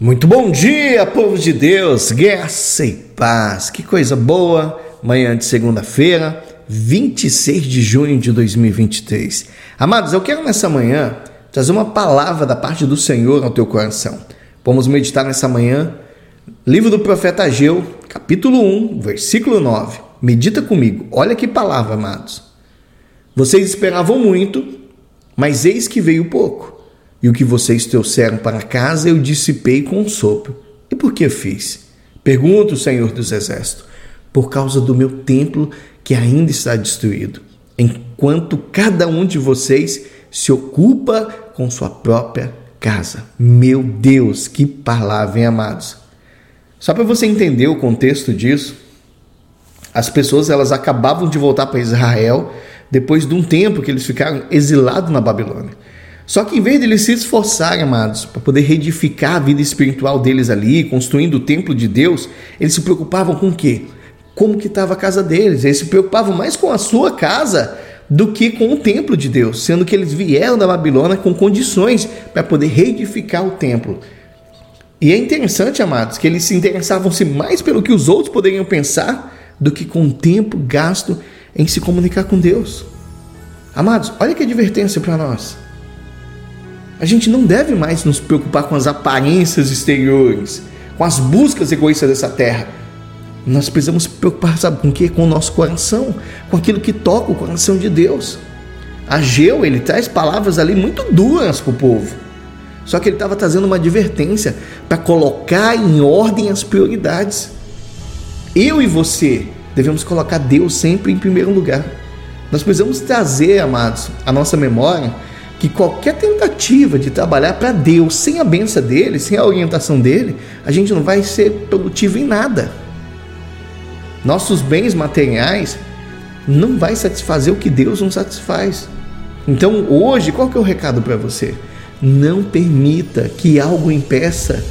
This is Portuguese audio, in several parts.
Muito bom dia, povo de Deus, graça e paz. Que coisa boa. Manhã de segunda-feira, 26 de junho de 2023. Amados, eu quero nessa manhã trazer uma palavra da parte do Senhor ao teu coração. Vamos meditar nessa manhã, livro do profeta Ageu, capítulo 1, versículo 9. Medita comigo. Olha que palavra, amados. Vocês esperavam muito, mas eis que veio pouco e o que vocês trouxeram para casa eu dissipei com um sopro. E por que fiz? Pergunta o Senhor dos Exércitos. Por causa do meu templo que ainda está destruído, enquanto cada um de vocês se ocupa com sua própria casa. Meu Deus, que palavra, hein, amados? Só para você entender o contexto disso, as pessoas elas acabavam de voltar para Israel depois de um tempo que eles ficaram exilados na Babilônia. Só que em vez de eles se esforçarem, amados, para poder reedificar a vida espiritual deles ali, construindo o templo de Deus, eles se preocupavam com o quê? Como que estava a casa deles? Eles se preocupavam mais com a sua casa do que com o templo de Deus, sendo que eles vieram da Babilônia com condições para poder reedificar o templo. E é interessante, amados, que eles se interessavam-se mais pelo que os outros poderiam pensar do que com o tempo gasto em se comunicar com Deus. Amados, olha que advertência para nós. A gente não deve mais nos preocupar com as aparências exteriores, com as buscas egoístas dessa terra. Nós precisamos preocupar, sabe com o quê? Com o nosso coração, com aquilo que toca o coração de Deus. Ageu, ele traz palavras ali muito duras para o povo. Só que ele estava trazendo uma advertência para colocar em ordem as prioridades. Eu e você devemos colocar Deus sempre em primeiro lugar. Nós precisamos trazer, amados, a nossa memória que qualquer tentativa de trabalhar para Deus sem a benção dele, sem a orientação dele, a gente não vai ser produtivo em nada. Nossos bens materiais não vai satisfazer o que Deus não satisfaz. Então, hoje, qual que é o recado para você? Não permita que algo impeça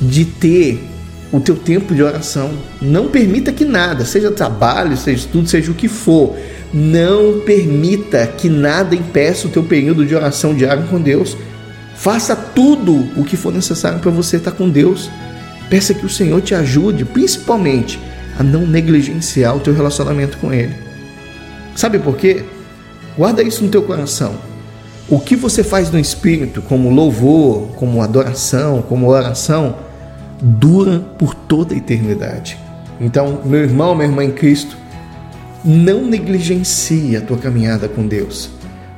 de ter o teu tempo de oração. Não permita que nada, seja trabalho, seja estudo, seja o que for, não permita que nada impeça o teu período de oração diário com Deus. Faça tudo o que for necessário para você estar com Deus. Peça que o Senhor te ajude, principalmente, a não negligenciar o teu relacionamento com Ele. Sabe por quê? Guarda isso no teu coração. O que você faz no Espírito, como louvor, como adoração, como oração, dura por toda a eternidade. Então, meu irmão, minha irmã em Cristo, não negligencie a tua caminhada com Deus.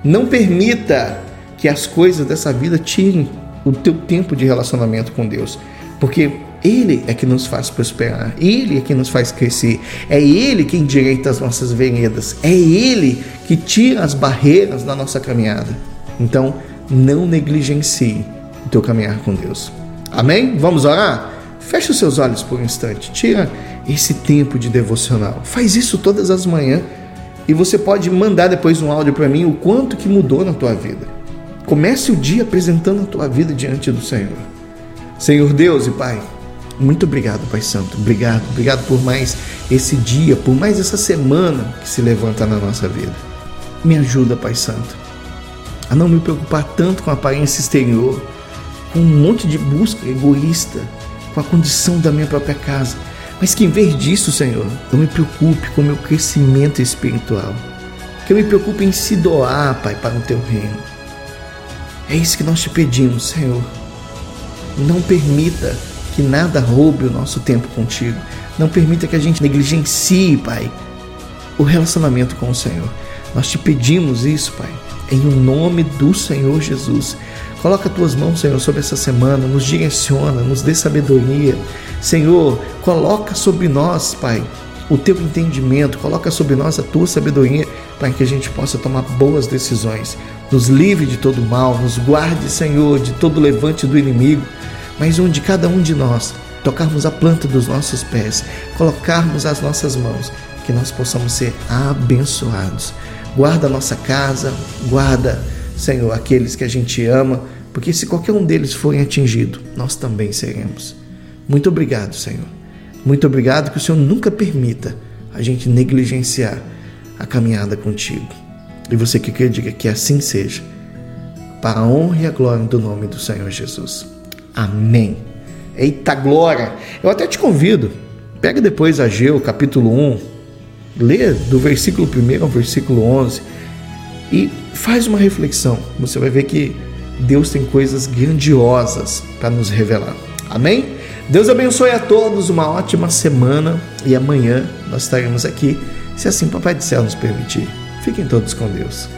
Não permita que as coisas dessa vida tirem o teu tempo de relacionamento com Deus, porque ele é que nos faz prosperar, Ele é que nos faz crescer, é Ele quem direita as nossas veredas, é Ele que tira as barreiras da nossa caminhada. Então, não negligencie o teu caminhar com Deus. Amém? Vamos orar? Feche os seus olhos por um instante, tira esse tempo de devocional. Faz isso todas as manhãs e você pode mandar depois um áudio para mim o quanto que mudou na tua vida. Comece o dia apresentando a tua vida diante do Senhor. Senhor Deus e Pai, muito obrigado, Pai Santo. Obrigado, obrigado por mais esse dia, por mais essa semana que se levanta na nossa vida. Me ajuda, Pai Santo, a não me preocupar tanto com a aparência exterior, com um monte de busca egoísta com a condição da minha própria casa, mas que em vez disso, Senhor, eu me preocupe com o meu crescimento espiritual. Que eu me preocupe em se doar, Pai, para o teu reino. É isso que nós te pedimos, Senhor. Não permita que nada roube o nosso tempo contigo. Não permita que a gente negligencie, Pai, o relacionamento com o Senhor. Nós te pedimos isso, Pai, em o nome do Senhor Jesus. Coloca tuas mãos, Senhor, sobre essa semana, nos direciona, nos dê sabedoria. Senhor, coloca sobre nós, Pai, o teu entendimento, coloca sobre nós a tua sabedoria para que a gente possa tomar boas decisões. Nos livre de todo mal, nos guarde, Senhor, de todo levante do inimigo, mas onde cada um de nós tocarmos a planta dos nossos pés, colocarmos as nossas mãos, que nós possamos ser abençoados. Guarda a nossa casa, guarda Senhor, aqueles que a gente ama, porque se qualquer um deles for atingido, nós também seremos. Muito obrigado, Senhor. Muito obrigado que o Senhor nunca permita a gente negligenciar a caminhada contigo. E você que quer, diga que assim seja, para a honra e a glória do nome do Senhor Jesus. Amém. Eita glória! Eu até te convido, pega depois Ageu, capítulo 1, lê do versículo 1 ao versículo 11 e faz uma reflexão. Você vai ver que Deus tem coisas grandiosas para nos revelar. Amém? Deus abençoe a todos, uma ótima semana e amanhã nós estaremos aqui, se assim Papai do Céu nos permitir. Fiquem todos com Deus.